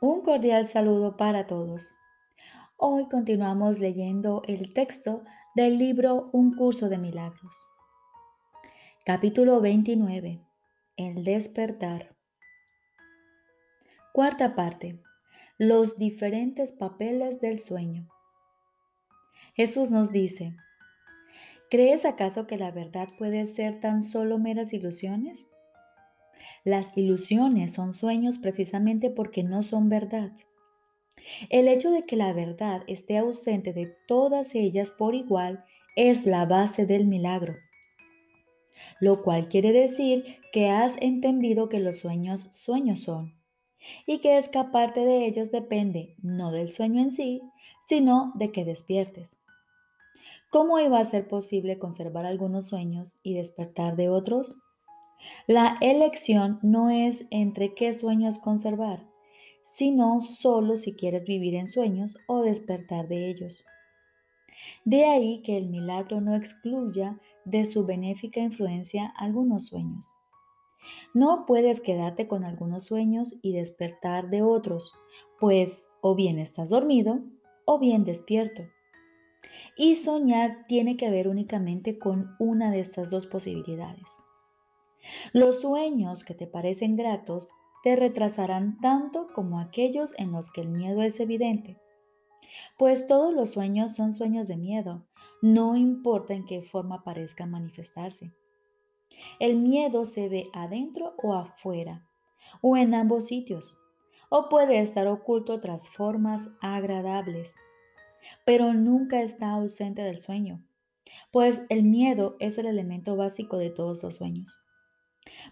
Un cordial saludo para todos. Hoy continuamos leyendo el texto del libro Un curso de milagros. Capítulo 29. El despertar. Cuarta parte. Los diferentes papeles del sueño. Jesús nos dice, ¿crees acaso que la verdad puede ser tan solo meras ilusiones? Las ilusiones son sueños precisamente porque no son verdad. El hecho de que la verdad esté ausente de todas ellas por igual es la base del milagro, lo cual quiere decir que has entendido que los sueños sueños son y que escaparte de ellos depende no del sueño en sí, sino de que despiertes. ¿Cómo iba a ser posible conservar algunos sueños y despertar de otros? La elección no es entre qué sueños conservar, sino solo si quieres vivir en sueños o despertar de ellos. De ahí que el milagro no excluya de su benéfica influencia algunos sueños. No puedes quedarte con algunos sueños y despertar de otros, pues o bien estás dormido o bien despierto. Y soñar tiene que ver únicamente con una de estas dos posibilidades. Los sueños que te parecen gratos te retrasarán tanto como aquellos en los que el miedo es evidente. Pues todos los sueños son sueños de miedo, no importa en qué forma parezcan manifestarse. El miedo se ve adentro o afuera, o en ambos sitios, o puede estar oculto tras formas agradables, pero nunca está ausente del sueño, pues el miedo es el elemento básico de todos los sueños.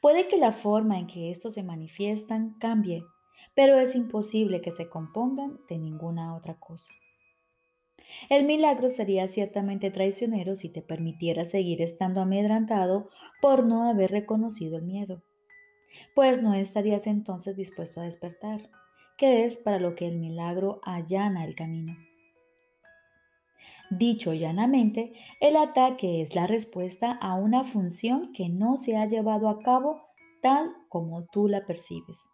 Puede que la forma en que estos se manifiestan cambie, pero es imposible que se compongan de ninguna otra cosa. El milagro sería ciertamente traicionero si te permitiera seguir estando amedrantado por no haber reconocido el miedo, pues no estarías entonces dispuesto a despertar, que es para lo que el milagro allana el camino. Dicho llanamente, el ataque es la respuesta a una función que no se ha llevado a cabo tal como tú la percibes.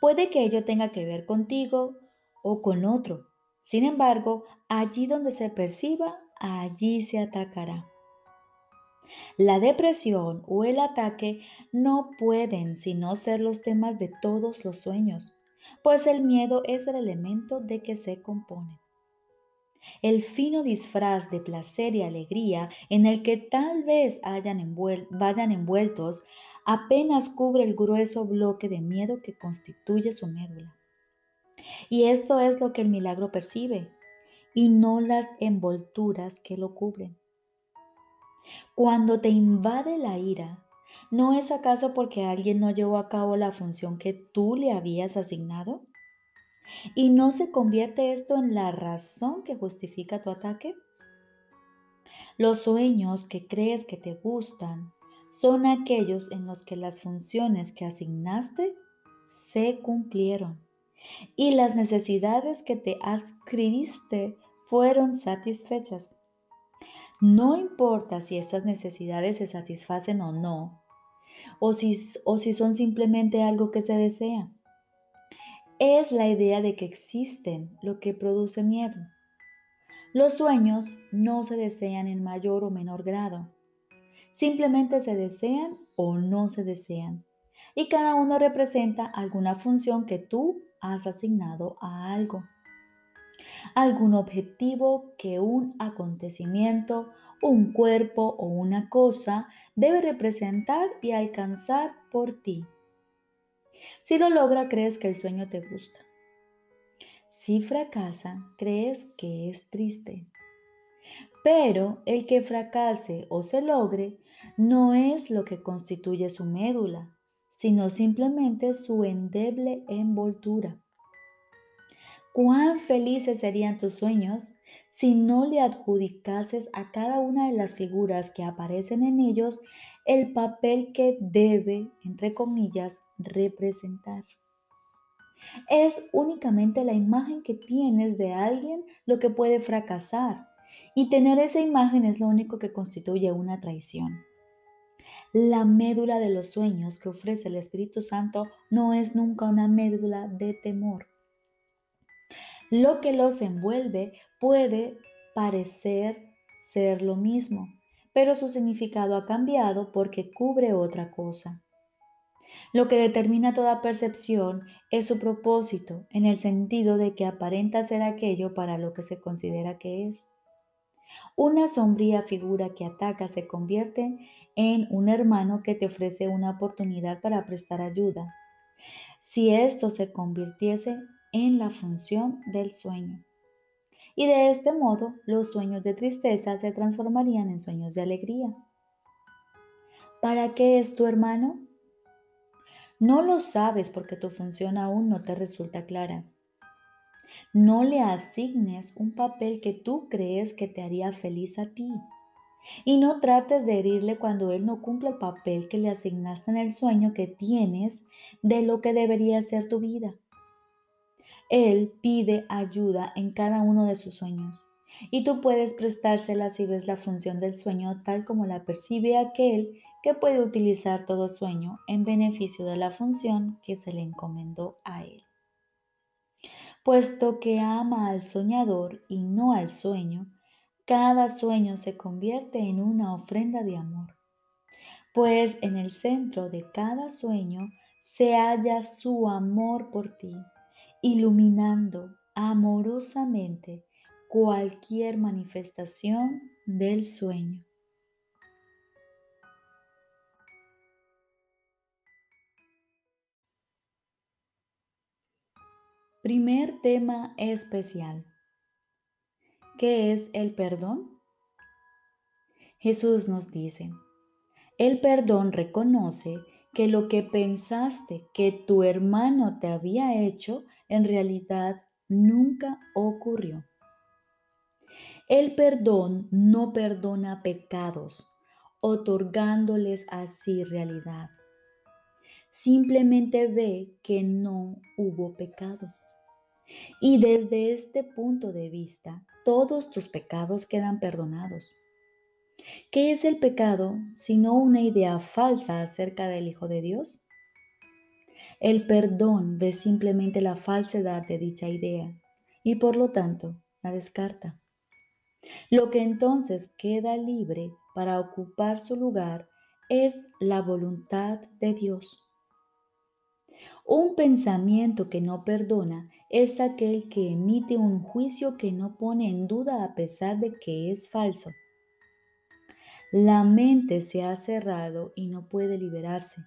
Puede que ello tenga que ver contigo o con otro. Sin embargo, allí donde se perciba, allí se atacará. La depresión o el ataque no pueden sino ser los temas de todos los sueños, pues el miedo es el elemento de que se componen. El fino disfraz de placer y alegría en el que tal vez vayan envueltos apenas cubre el grueso bloque de miedo que constituye su médula. Y esto es lo que el milagro percibe, y no las envolturas que lo cubren. Cuando te invade la ira, ¿no es acaso porque alguien no llevó a cabo la función que tú le habías asignado? ¿Y no se convierte esto en la razón que justifica tu ataque? Los sueños que crees que te gustan son aquellos en los que las funciones que asignaste se cumplieron y las necesidades que te adscribiste fueron satisfechas. No importa si esas necesidades se satisfacen o no, o si, o si son simplemente algo que se desea es la idea de que existen lo que produce miedo. Los sueños no se desean en mayor o menor grado. Simplemente se desean o no se desean. Y cada uno representa alguna función que tú has asignado a algo. Algún objetivo que un acontecimiento, un cuerpo o una cosa debe representar y alcanzar por ti. Si lo logra, crees que el sueño te gusta. Si fracasa, crees que es triste. Pero el que fracase o se logre no es lo que constituye su médula, sino simplemente su endeble envoltura. Cuán felices serían tus sueños si no le adjudicases a cada una de las figuras que aparecen en ellos el papel que debe, entre comillas, representar. Es únicamente la imagen que tienes de alguien lo que puede fracasar y tener esa imagen es lo único que constituye una traición. La médula de los sueños que ofrece el Espíritu Santo no es nunca una médula de temor. Lo que los envuelve puede parecer ser lo mismo, pero su significado ha cambiado porque cubre otra cosa. Lo que determina toda percepción es su propósito, en el sentido de que aparenta ser aquello para lo que se considera que es. Una sombría figura que ataca se convierte en un hermano que te ofrece una oportunidad para prestar ayuda, si esto se convirtiese en la función del sueño. Y de este modo los sueños de tristeza se transformarían en sueños de alegría. ¿Para qué es tu hermano? No lo sabes porque tu función aún no te resulta clara. No le asignes un papel que tú crees que te haría feliz a ti. Y no trates de herirle cuando él no cumple el papel que le asignaste en el sueño que tienes de lo que debería ser tu vida. Él pide ayuda en cada uno de sus sueños y tú puedes prestársela si ves la función del sueño tal como la percibe aquel que puede utilizar todo sueño en beneficio de la función que se le encomendó a él. Puesto que ama al soñador y no al sueño, cada sueño se convierte en una ofrenda de amor, pues en el centro de cada sueño se halla su amor por ti, iluminando amorosamente cualquier manifestación del sueño. Primer tema especial. ¿Qué es el perdón? Jesús nos dice, el perdón reconoce que lo que pensaste que tu hermano te había hecho en realidad nunca ocurrió. El perdón no perdona pecados, otorgándoles así realidad. Simplemente ve que no hubo pecado. Y desde este punto de vista, todos tus pecados quedan perdonados. ¿Qué es el pecado sino una idea falsa acerca del Hijo de Dios? El perdón ve simplemente la falsedad de dicha idea y por lo tanto la descarta. Lo que entonces queda libre para ocupar su lugar es la voluntad de Dios. Un pensamiento que no perdona es aquel que emite un juicio que no pone en duda a pesar de que es falso. La mente se ha cerrado y no puede liberarse.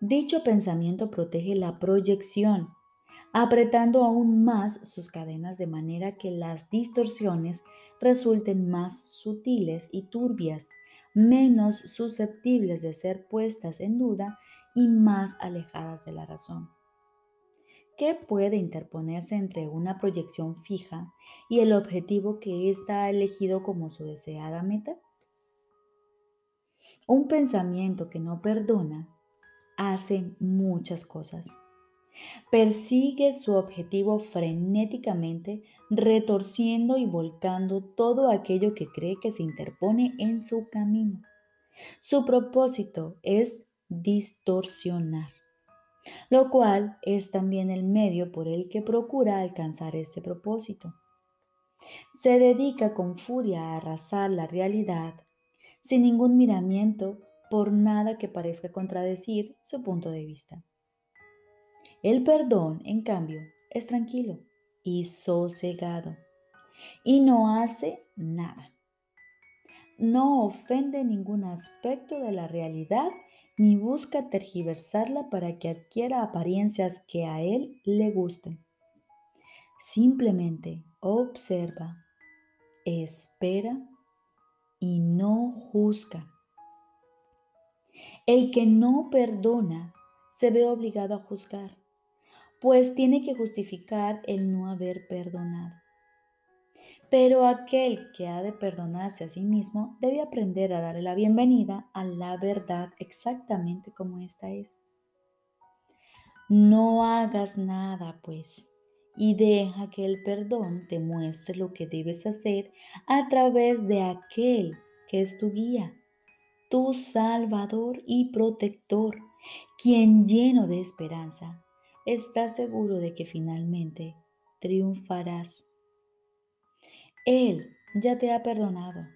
Dicho pensamiento protege la proyección, apretando aún más sus cadenas de manera que las distorsiones resulten más sutiles y turbias, menos susceptibles de ser puestas en duda y más alejadas de la razón. ¿Qué puede interponerse entre una proyección fija y el objetivo que ésta ha elegido como su deseada meta? Un pensamiento que no perdona hace muchas cosas. Persigue su objetivo frenéticamente, retorciendo y volcando todo aquello que cree que se interpone en su camino. Su propósito es distorsionar, lo cual es también el medio por el que procura alcanzar este propósito. Se dedica con furia a arrasar la realidad sin ningún miramiento por nada que parezca contradecir su punto de vista. El perdón, en cambio, es tranquilo y sosegado y no hace nada. No ofende ningún aspecto de la realidad ni busca tergiversarla para que adquiera apariencias que a él le gusten. Simplemente observa, espera y no juzga. El que no perdona se ve obligado a juzgar, pues tiene que justificar el no haber perdonado. Pero aquel que ha de perdonarse a sí mismo debe aprender a darle la bienvenida a la verdad exactamente como esta es. No hagas nada, pues, y deja que el perdón te muestre lo que debes hacer a través de aquel que es tu guía, tu Salvador y protector, quien lleno de esperanza, está seguro de que finalmente triunfarás. Él ya te ha perdonado,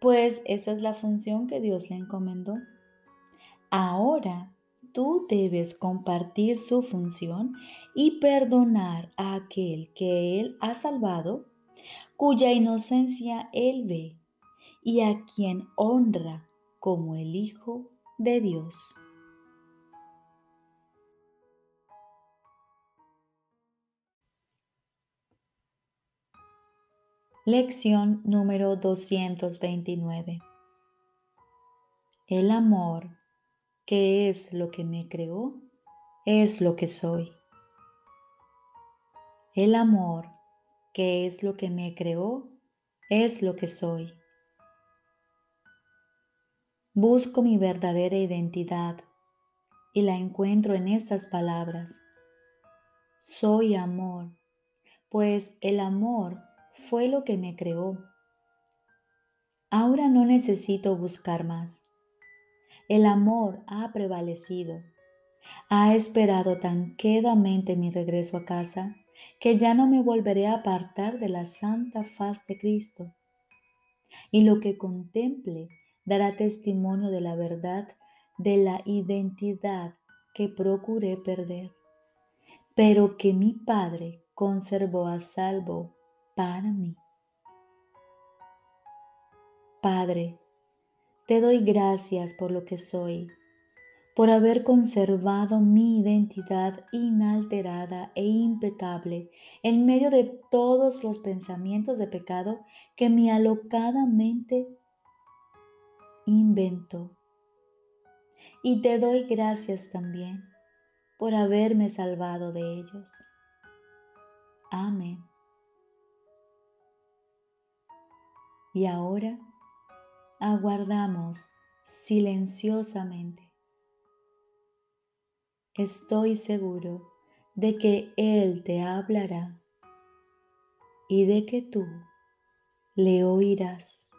pues esa es la función que Dios le encomendó. Ahora tú debes compartir su función y perdonar a aquel que Él ha salvado, cuya inocencia Él ve y a quien honra como el Hijo de Dios. Lección número 229. El amor, que es lo que me creó, es lo que soy. El amor, que es lo que me creó, es lo que soy. Busco mi verdadera identidad y la encuentro en estas palabras. Soy amor, pues el amor fue lo que me creó. Ahora no necesito buscar más. El amor ha prevalecido. Ha esperado tan quedamente mi regreso a casa que ya no me volveré a apartar de la santa faz de Cristo. Y lo que contemple dará testimonio de la verdad de la identidad que procuré perder, pero que mi Padre conservó a salvo para mí. Padre, te doy gracias por lo que soy, por haber conservado mi identidad inalterada e impecable en medio de todos los pensamientos de pecado que mi alocada mente inventó. Y te doy gracias también por haberme salvado de ellos. Amén. Y ahora aguardamos silenciosamente. Estoy seguro de que Él te hablará y de que tú le oirás.